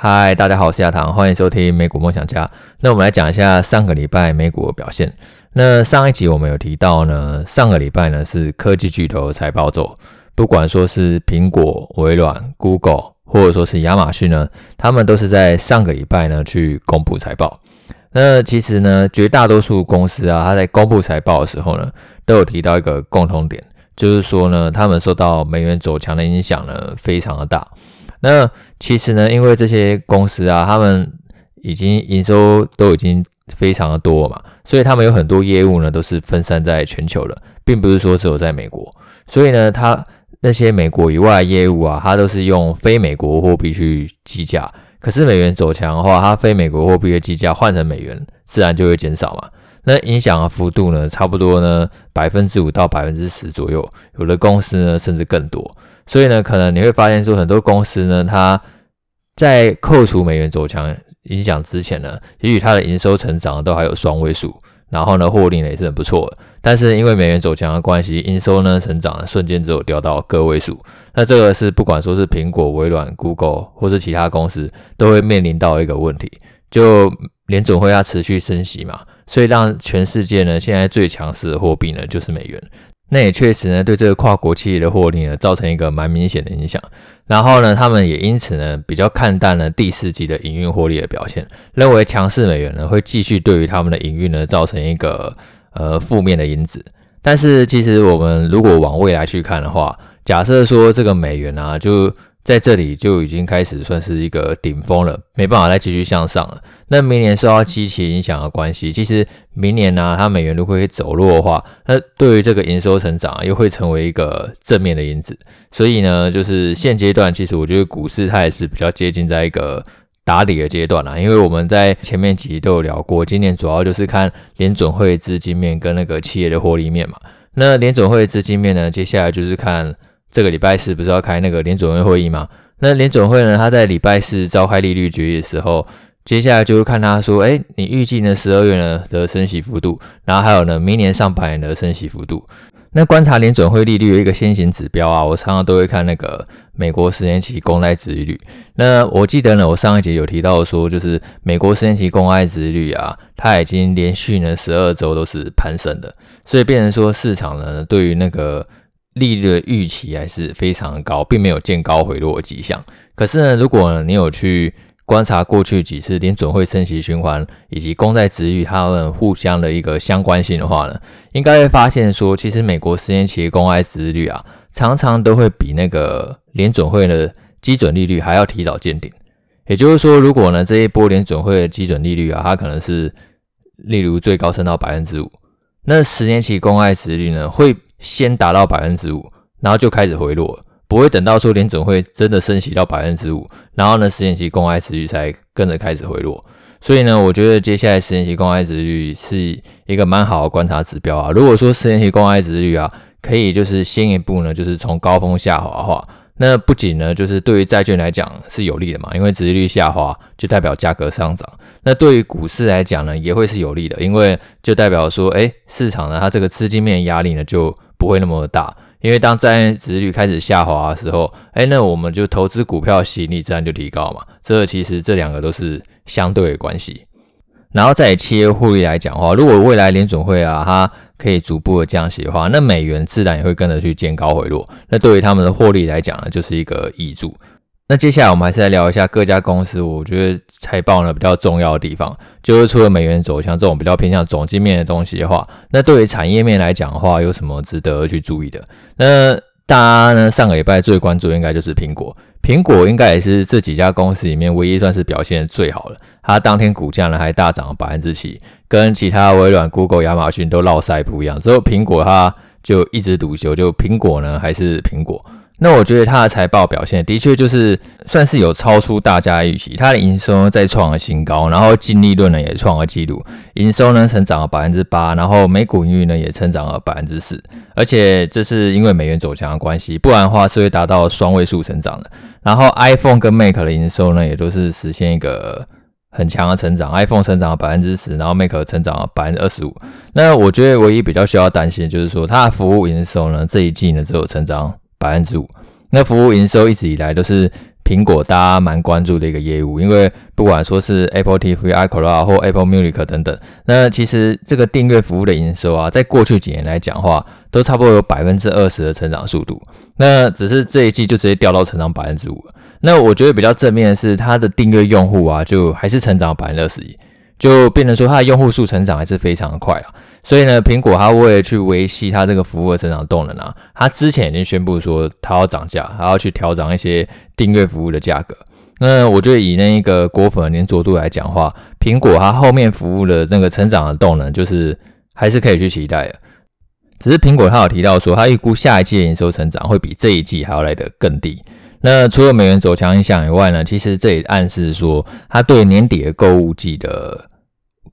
嗨，大家好，我是亚堂，欢迎收听美股梦想家。那我们来讲一下上个礼拜美股的表现。那上一集我们有提到呢，上个礼拜呢是科技巨头财报周，不管说是苹果、微软、Google，或者说是亚马逊呢，他们都是在上个礼拜呢去公布财报。那其实呢，绝大多数公司啊，它在公布财报的时候呢，都有提到一个共同点，就是说呢，他们受到美元走强的影响呢，非常的大。那其实呢，因为这些公司啊，他们已经营收都已经非常的多嘛，所以他们有很多业务呢都是分散在全球的，并不是说只有在美国。所以呢，它那些美国以外的业务啊，它都是用非美国货币去计价。可是美元走强的话，它非美国货币的计价换成美元，自然就会减少嘛。那影响的幅度呢，差不多呢百分之五到百分之十左右，有的公司呢甚至更多。所以呢，可能你会发现说，很多公司呢，它在扣除美元走强影响之前呢，也许它的营收成长都还有双位数，然后呢，获利呢也是很不错的。但是因为美元走强的关系，营收呢成长瞬间只有掉到个位数。那这个是不管说是苹果、微软、Google 或是其他公司，都会面临到一个问题，就联准会要持续升息嘛，所以让全世界呢现在最强势的货币呢就是美元。那也确实呢，对这个跨国企业的获利呢，造成一个蛮明显的影响。然后呢，他们也因此呢，比较看淡了第四季的营运获利的表现，认为强势美元呢，会继续对于他们的营运呢，造成一个呃负面的因子。但是其实我们如果往未来去看的话，假设说这个美元啊，就在这里就已经开始算是一个顶峰了，没办法再继续向上了。那明年受到基期影响的关系，其实明年呢、它美元如果会走弱的话，那对于这个营收成长又会成为一个正面的因子。所以呢，就是现阶段，其实我觉得股市它也是比较接近在一个打底的阶段啦。因为我们在前面几集都有聊过，今年主要就是看联准会资金面跟那个企业的获利面嘛。那联准会资金面呢，接下来就是看。这个礼拜四不是要开那个联准会会议吗？那联准会呢，他在礼拜四召开利率决议的时候，接下来就会看他说，哎，你预计呢十二月呢的升息幅度，然后还有呢明年上半年的升息幅度。那观察联准会利率有一个先行指标啊，我常常都会看那个美国十年期公债殖率。那我记得呢，我上一集有提到说，就是美国十年期公债殖率啊，它已经连续呢十二周都是攀升的，所以变成说市场呢对于那个。利率的预期还是非常高，并没有见高回落的迹象。可是呢，如果你有去观察过去几次联准会升息循环以及公债殖利率它们互相的一个相关性的话呢，应该会发现说，其实美国十年期公债殖利率啊，常常都会比那个联准会的基准利率还要提早见顶。也就是说，如果呢这一波联准会的基准利率啊，它可能是例如最高升到百分之五，那十年期公债殖利率呢会。先达到百分之五，然后就开始回落，不会等到说联总会真的升息到百分之五，然后呢，十年期公债殖率才跟着开始回落。所以呢，我觉得接下来十年期公债殖率是一个蛮好的观察指标啊。如果说十年期公债殖率啊，可以就是先一步呢，就是从高峰下滑的话，那不仅呢，就是对于债券来讲是有利的嘛，因为殖率下滑就代表价格上涨。那对于股市来讲呢，也会是有利的，因为就代表说，哎，市场呢，它这个资金面压力呢就不会那么大，因为当债券殖率开始下滑的时候，哎，那我们就投资股票吸引力自然就提高嘛。这其实这两个都是相对的关系。然后在企业获利来讲的话，如果未来联准会啊，它可以逐步的降息的话，那美元自然也会跟着去见高回落。那对于他们的获利来讲呢，就是一个挹注。那接下来我们还是来聊一下各家公司，我觉得财报呢比较重要的地方，就是除了美元走向这种比较偏向总经面的东西的话，那对于产业面来讲的话，有什么值得去注意的？那大家呢上个礼拜最关注应该就是苹果，苹果应该也是这几家公司里面唯一算是表现最好的，它当天股价呢还大涨了百分之七，跟其他微软、Google、亚马逊都落赛不一样，只有苹果它就一枝独秀，就苹果呢还是苹果。那我觉得它的财报表现的确就是算是有超出大家的预期，它的营收呢再创了新高，然后净利润呢也创了纪录，营收呢成长了百分之八，然后每股盈余呢也成长了百分之四，而且这是因为美元走强的关系，不然的话是会达到双位数成长的。然后 iPhone 跟 Mac 的营收呢也都是实现一个很强的成长，iPhone 成长了百分之十，然后 Mac 成长了百分之二十五。那我觉得唯一比较需要担心的就是说它的服务营收呢这一季呢只有成长。百分之五，那服务营收一直以来都是苹果大家蛮关注的一个业务，因为不管说是 Apple TV、iCloud 或 Apple Music 等等，那其实这个订阅服务的营收啊，在过去几年来讲话，都差不多有百分之二十的成长速度。那只是这一季就直接掉到成长百分之五。那我觉得比较正面的是，它的订阅用户啊，就还是成长百分之二十一，就变成说它的用户数成长还是非常的快啊。所以呢，苹果它为了去维系它这个服务的成长动能啊，它之前已经宣布说它要涨价，它要去调涨一些订阅服务的价格。那我觉得以那一个果粉的黏着度来讲话，苹果它后面服务的那个成长的动能，就是还是可以去期待的。只是苹果它有提到说，它预估下一季的营收成长会比这一季还要来得更低。那除了美元走强影响以外呢，其实这也暗示说，它对年底的购物季的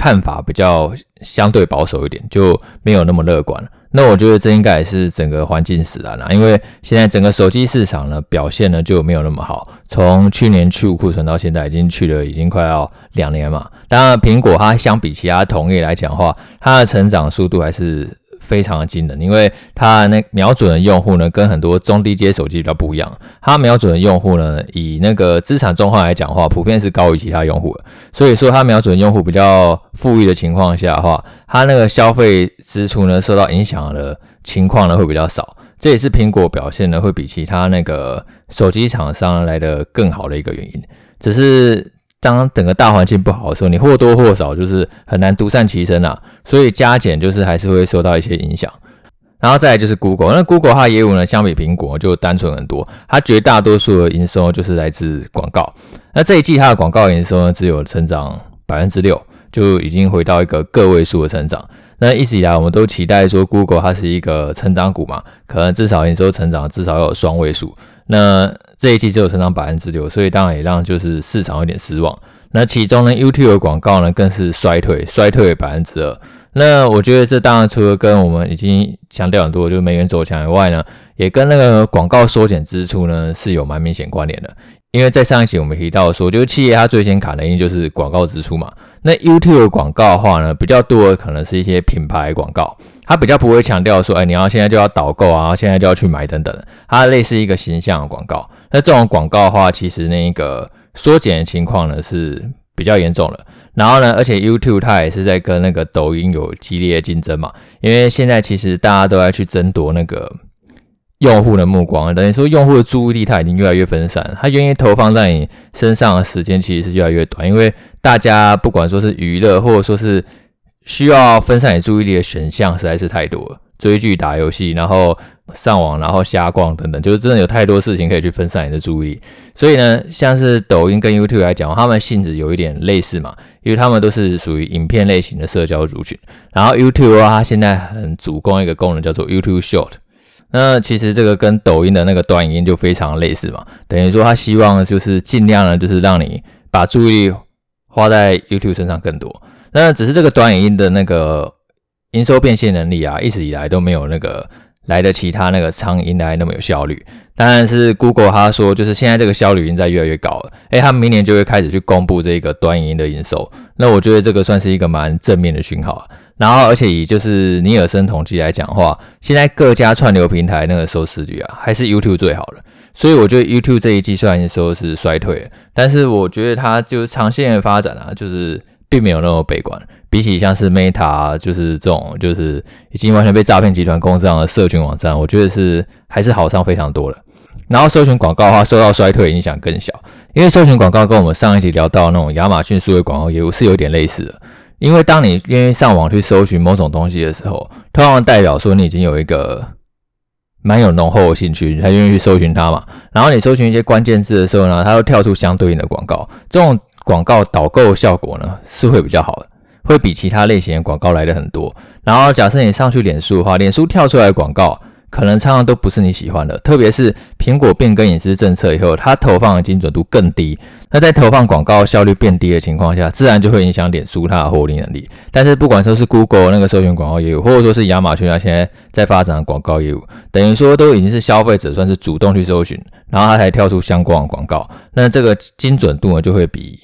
看法比较相对保守一点，就没有那么乐观。那我觉得这应该也是整个环境使然啦，因为现在整个手机市场呢表现呢就没有那么好，从去年去库存到现在已经去了已经快要两年嘛。当然，苹果它相比其他同业来讲的话，它的成长速度还是。非常的惊人，因为它那瞄准的用户呢，跟很多中低阶手机比较不一样。它瞄准的用户呢，以那个资产状况来讲的话，普遍是高于其他用户的。所以说，它瞄准用户比较富裕的情况下的话，它那个消费支出呢，受到影响的情况呢，会比较少。这也是苹果表现呢，会比其他那个手机厂商来的更好的一个原因。只是。当整个大环境不好的时候，你或多或少就是很难独善其身啊，所以加减就是还是会受到一些影响。然后再来就是 Google，那 Google 它的业务呢，相比苹果就单纯很多，它绝大多数的营收就是来自广告。那这一季它的广告营收呢，只有成长百分之六，就已经回到一个个位数的成长。那一直以来我们都期待说 Google 它是一个成长股嘛，可能至少营收成长至少有双位数。那这一季只有成长百分之六，所以当然也让就是市场有点失望。那其中呢，YouTube 的广告呢更是衰退，衰退百分之二。那我觉得这当然除了跟我们已经强调很多，就是美元走强以外呢，也跟那个广告缩减支出呢是有蛮明显关联的。因为在上一期我们提到说，就是企业它最先砍的因就是广告支出嘛。那 YouTube 的广告的话呢，比较多的可能是一些品牌广告。它比较不会强调说，哎，你要现在就要导购啊，现在就要去买等等。它类似一个形象的广告。那这种广告的话，其实那个缩减的情况呢是比较严重的。然后呢，而且 YouTube 它也是在跟那个抖音有激烈的竞争嘛。因为现在其实大家都在去争夺那个用户的目光，等于说用户的注意力它已经越来越分散，它愿意投放在你身上的时间其实是越来越短。因为大家不管说是娱乐，或者说是需要分散你注意力的选项实在是太多了，追剧、打游戏，然后上网，然后瞎逛等等，就是真的有太多事情可以去分散你的注意力。所以呢，像是抖音跟 YouTube 来讲，他们性质有一点类似嘛，因为他们都是属于影片类型的社交族群。然后 YouTube 的话，它现在很主攻一个功能叫做 YouTube Short。那其实这个跟抖音的那个短影音就非常类似嘛，等于说他希望就是尽量呢，就是让你把注意力花在 YouTube 身上更多。那只是这个短影音的那个营收变现能力啊，一直以来都没有那个来的其他那个长影来那么有效率。当然是 Google 他说，就是现在这个效率已经在越来越高了。诶，他们明年就会开始去公布这个短影音的营收。那我觉得这个算是一个蛮正面的讯号啊。然后，而且以就是尼尔森统计来讲的话，现在各家串流平台那个收视率啊，还是 YouTube 最好的。所以我觉得 YouTube 这一季虽然说是衰退，但是我觉得它就是长线的发展啊，就是。并没有那么悲观，比起像是 Meta，就是这种就是已经完全被诈骗集团攻上的社群网站，我觉得是还是好上非常多了。然后搜寻广告的话，受到衰退影响更小，因为搜寻广告跟我们上一集聊到那种亚马逊数位广告业务是有点类似的。因为当你愿意上网去搜寻某种东西的时候，通常代表说你已经有一个蛮有浓厚的兴趣，你才愿意去搜寻它嘛。然后你搜寻一些关键字的时候呢，它会跳出相对应的广告，这种。广告导购效果呢是会比较好的，会比其他类型的广告来的很多。然后假设你上去脸书的话，脸书跳出来的广告可能常常都不是你喜欢的，特别是苹果变更隐私政策以后，它投放的精准度更低。那在投放广告效率变低的情况下，自然就会影响脸书它的获利能力。但是不管说是 Google 那个搜寻广告业务，或者说是亚马逊它现在在发展的广告业务，等于说都已经是消费者算是主动去搜寻，然后它才跳出相关的广告。那这个精准度呢就会比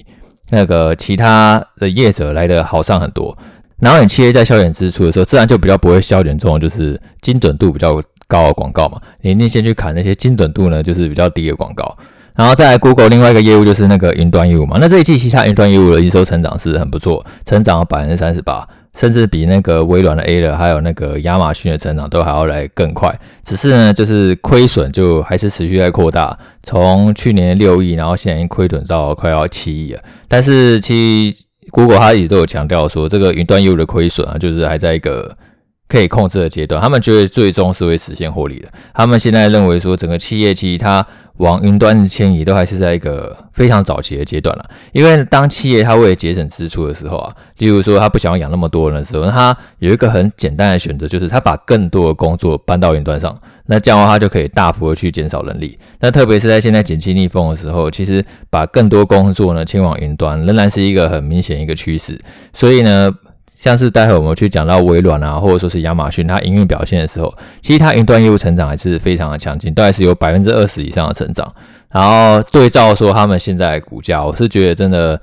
那个其他的业者来的好上很多。然后你企业在削减支出的时候，自然就比较不会削减这种就是精准度比较高的广告嘛。你一定先去砍那些精准度呢就是比较低的广告。然后再 Google 另外一个业务就是那个云端业务嘛。那这一季其他云端业务的营收成长是很不错，成长了百分之三十八，甚至比那个微软的 A 了还有那个亚马逊的成长都还要来更快。只是呢，就是亏损就还是持续在扩大，从去年六亿，然后现在已经亏损到快要七亿了。但是其实 Google 它一直都有强调说，这个云端业务的亏损啊，就是还在一个。可以控制的阶段，他们觉得最终是会实现获利的。他们现在认为说，整个企业其实它往云端的迁移都还是在一个非常早期的阶段了。因为当企业它为了节省支出的时候啊，例如说他不想要养那么多人的时候，那他有一个很简单的选择，就是他把更多的工作搬到云端上。那这样的话，他就可以大幅的去减少人力。那特别是在现在景气逆风的时候，其实把更多工作呢迁往云端，仍然是一个很明显一个趋势。所以呢。像是待会我们去讲到微软啊，或者说是亚马逊，它营运表现的时候，其实它云端业务成长还是非常的强劲，大概是有百分之二十以上的成长。然后对照说他们现在股价，我是觉得真的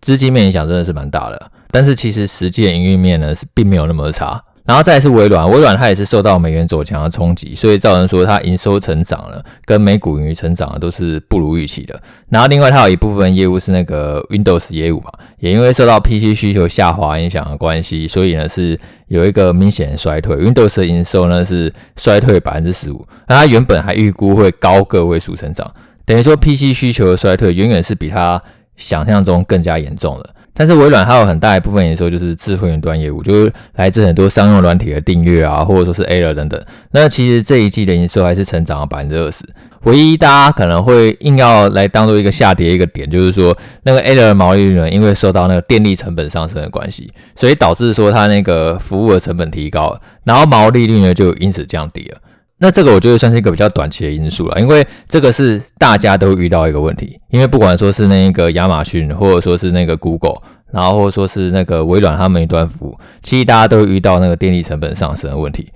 资金面影响真的是蛮大的，但是其实实际的营运面呢是并没有那么差。然后再是微软，微软它也是受到美元走强的冲击，所以造成说它营收成长了，跟美股盈余成长的都是不如预期的。然后另外它有一部分业务是那个 Windows 业务嘛，也因为受到 PC 需求下滑影响的关系，所以呢是有一个明显的衰退。Windows 的营收呢是衰退百分之十五，那它原本还预估会高个位数成长，等于说 PC 需求的衰退远远是比它想象中更加严重了。但是微软还有很大一部分营收就是智慧云端业务，就是来自很多商用软体的订阅啊，或者说是 Azure 等等。那其实这一季的营收还是成长了百分之二十。唯一大家可能会硬要来当做一个下跌一个点，就是说那个 Azure 的毛利率呢，因为受到那个电力成本上升的关系，所以导致说它那个服务的成本提高了，然后毛利率呢就因此降低了。那这个我觉得算是一个比较短期的因素了，因为这个是大家都遇到一个问题，因为不管说是那个亚马逊，或者说是那个 Google，然后或者说是那个微软，他们一端服务，其实大家都遇到那个电力成本上升的问题。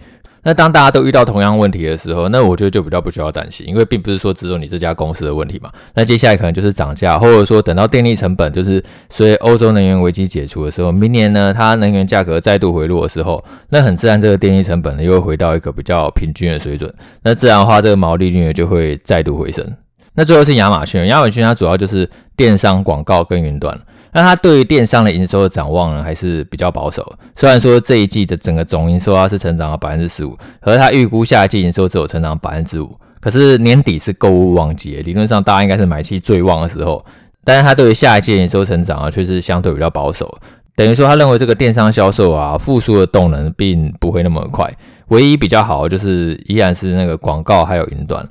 那当大家都遇到同样问题的时候，那我觉得就比较不需要担心，因为并不是说只有你这家公司的问题嘛。那接下来可能就是涨价，或者说等到电力成本就是随欧洲能源危机解除的时候，明年呢，它能源价格再度回落的时候，那很自然这个电力成本呢又会回到一个比较平均的水准。那自然的话，这个毛利率呢就会再度回升。那最后是亚马逊，亚马逊它主要就是电商、广告跟云端。那他对于电商的营收的展望呢，还是比较保守。虽然说这一季的整个总营收它是成长了百分之十五，可是他预估下一季营收只有成长百分之五。可是年底是购物旺季，理论上大家应该是买气最旺的时候。但是他对于下一季营收成长啊，却是相对比较保守。等于说，他认为这个电商销售啊，复苏的动能并不会那么快。唯一比较好的就是依然是那个广告还有云端。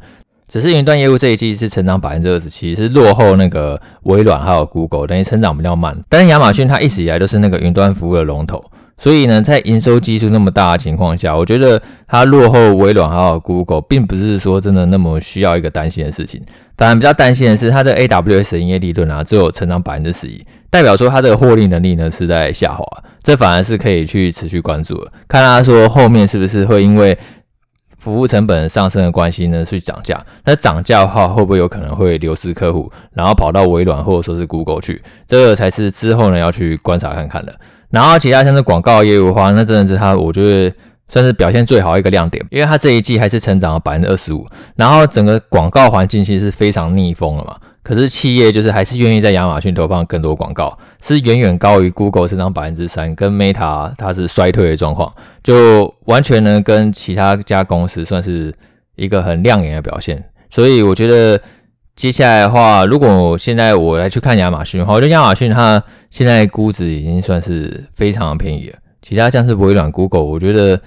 只是云端业务这一季是成长百分之二十七，是落后那个微软还有 Google，等于成长比较慢。但是亚马逊它一直以来都是那个云端服务的龙头，所以呢，在营收基数那么大的情况下，我觉得它落后微软还有 Google，并不是说真的那么需要一个担心的事情。当然比较担心的是，它的 AWS 营业利润啊，只有成长百分之十一，代表说它的获利能力呢是在下滑，这反而是可以去持续关注的，看他说后面是不是会因为。服务成本上升的关系呢，去涨价。那涨价的话，会不会有可能会流失客户，然后跑到微软或者说是 Google 去？这个才是之后呢要去观察看看的。然后其他像是广告业务的话，那真的是它，我觉得算是表现最好一个亮点，因为它这一季还是成长了百分之二十五。然后整个广告环境其实是非常逆风了嘛。可是企业就是还是愿意在亚马逊投放更多广告，是远远高于 Google 成长百分之三，跟 Meta 它是衰退的状况，就完全呢跟其他家公司算是一个很亮眼的表现。所以我觉得接下来的话，如果现在我来去看亚马逊的话，我觉得亚马逊它现在估值已经算是非常便宜了。其他像是微软、Google，我觉得。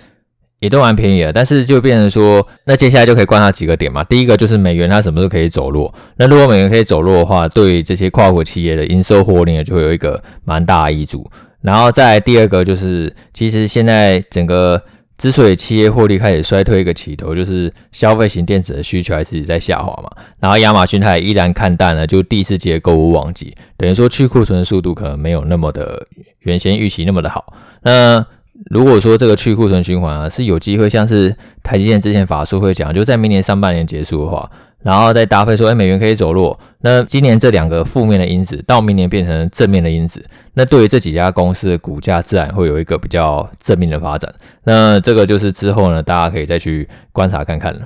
也都蛮便宜的，但是就变成说，那接下来就可以观察几个点嘛。第一个就是美元它什么时候可以走弱？那如果美元可以走弱的话，对这些跨国企业的营收获利呢，就会有一个蛮大的益处。然后再来第二个就是，其实现在整个之所以企业获利开始衰退一个起头，就是消费型电子的需求还是在下滑嘛。然后亚马逊它也依然看淡了，就第四季的购物旺季，等于说去库存的速度可能没有那么的原先预期那么的好。那如果说这个去库存循环啊是有机会，像是台积电之前法说会讲，就在明年上半年结束的话，然后再搭配说，哎，美元可以走弱，那今年这两个负面的因子到明年变成正面的因子，那对于这几家公司的股价自然会有一个比较正面的发展。那这个就是之后呢，大家可以再去观察看看了。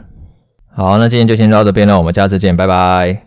好，那今天就先到这边了，我们下次见，拜拜。